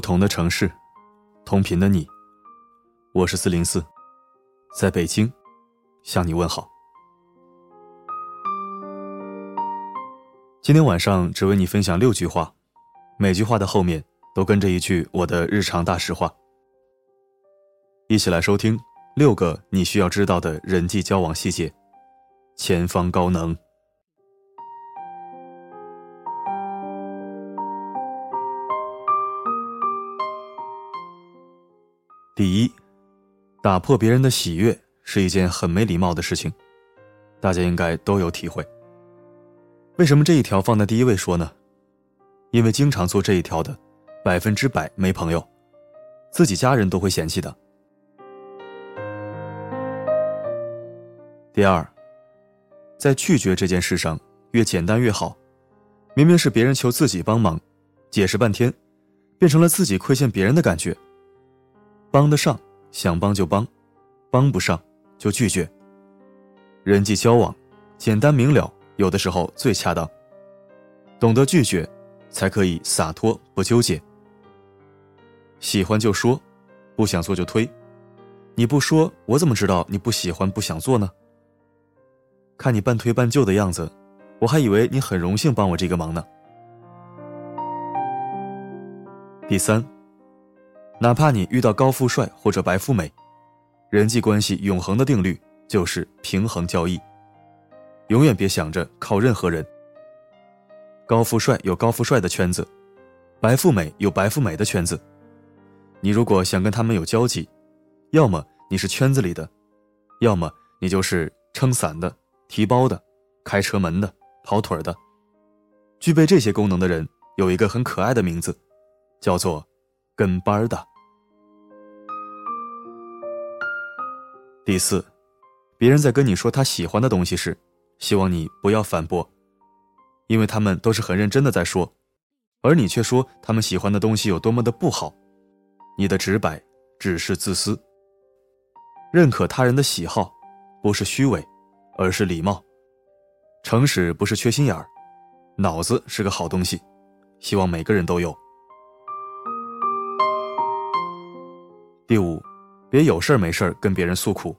不同的城市，同频的你，我是四零四，在北京向你问好。今天晚上只为你分享六句话，每句话的后面都跟着一句我的日常大实话。一起来收听六个你需要知道的人际交往细节，前方高能。第一，打破别人的喜悦是一件很没礼貌的事情，大家应该都有体会。为什么这一条放在第一位说呢？因为经常做这一条的，百分之百没朋友，自己家人都会嫌弃的。第二，在拒绝这件事上，越简单越好。明明是别人求自己帮忙，解释半天，变成了自己亏欠别人的感觉。帮得上，想帮就帮；帮不上，就拒绝。人际交往，简单明了，有的时候最恰当。懂得拒绝，才可以洒脱不纠结。喜欢就说，不想做就推。你不说，我怎么知道你不喜欢、不想做呢？看你半推半就的样子，我还以为你很荣幸帮我这个忙呢。第三。哪怕你遇到高富帅或者白富美，人际关系永恒的定律就是平衡交易。永远别想着靠任何人。高富帅有高富帅的圈子，白富美有白富美的圈子。你如果想跟他们有交集，要么你是圈子里的，要么你就是撑伞的、提包的、开车门的、跑腿的。具备这些功能的人有一个很可爱的名字，叫做跟班的。第四，别人在跟你说他喜欢的东西时，希望你不要反驳，因为他们都是很认真的在说，而你却说他们喜欢的东西有多么的不好，你的直白只是自私。认可他人的喜好，不是虚伪，而是礼貌。诚实不是缺心眼儿，脑子是个好东西，希望每个人都有。第五。别有事没事跟别人诉苦，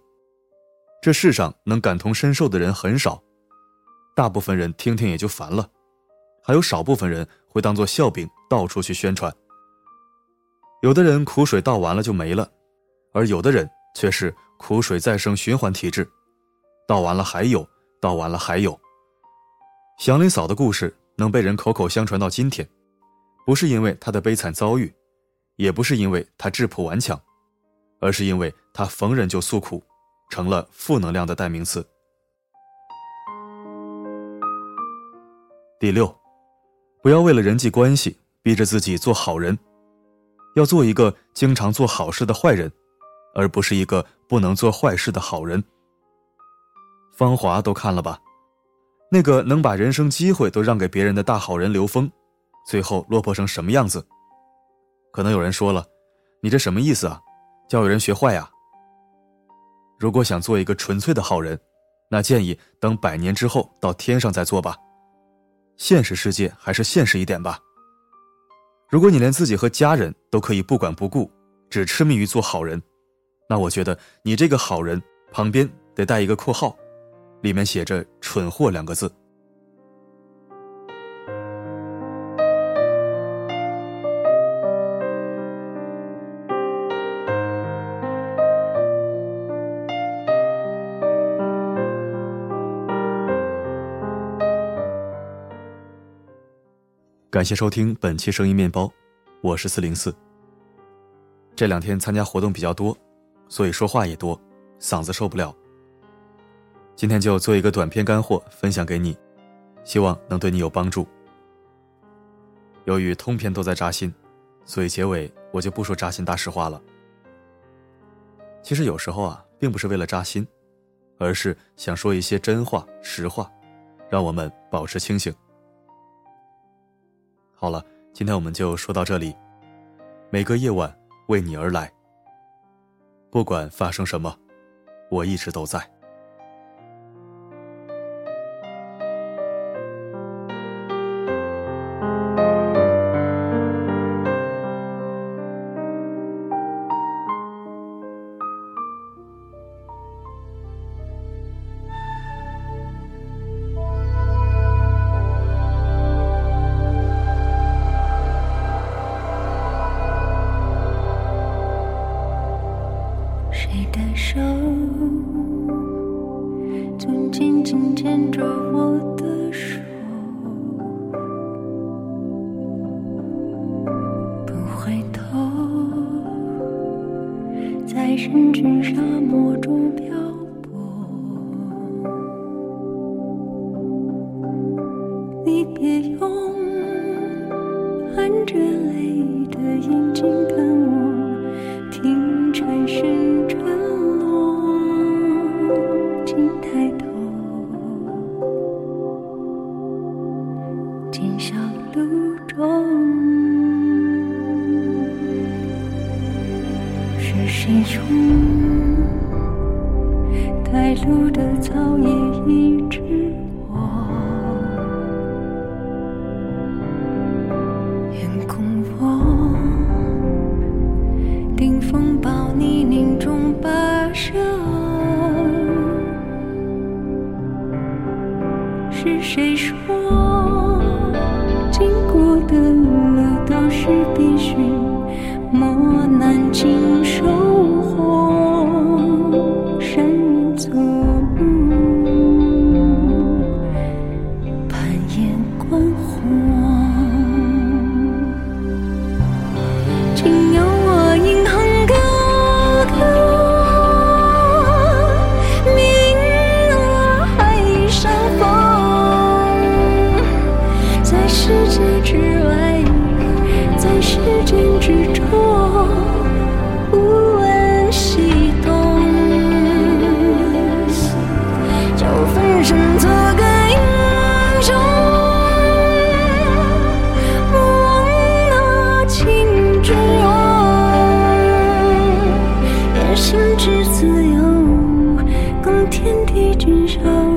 这世上能感同身受的人很少，大部分人听听也就烦了，还有少部分人会当做笑柄到处去宣传。有的人苦水倒完了就没了，而有的人却是苦水再生循环体质，倒完了还有，倒完了还有。祥林嫂的故事能被人口口相传到今天，不是因为她的悲惨遭遇，也不是因为她质朴顽强。而是因为他逢人就诉苦，成了负能量的代名词。第六，不要为了人际关系逼着自己做好人，要做一个经常做好事的坏人，而不是一个不能做坏事的好人。芳华都看了吧？那个能把人生机会都让给别人的大好人刘峰，最后落魄成什么样子？可能有人说了，你这什么意思啊？教育人学坏呀！如果想做一个纯粹的好人，那建议等百年之后到天上再做吧。现实世界还是现实一点吧。如果你连自己和家人都可以不管不顾，只痴迷于做好人，那我觉得你这个好人旁边得带一个括号，里面写着“蠢货”两个字。感谢收听本期声音面包，我是四零四。这两天参加活动比较多，所以说话也多，嗓子受不了。今天就做一个短篇干货分享给你，希望能对你有帮助。由于通篇都在扎心，所以结尾我就不说扎心大实话了。其实有时候啊，并不是为了扎心，而是想说一些真话实话，让我们保持清醒。好了，今天我们就说到这里。每个夜晚为你而来，不管发生什么，我一直都在。深至沙漠中漂泊。你别用含着泪的眼睛看我，听蝉声沉落，请抬带路的草也一直落。眼空我，顶风暴泥泞中跋涉，是谁说经过的路都是必须磨难经收天地君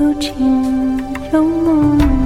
有情有梦。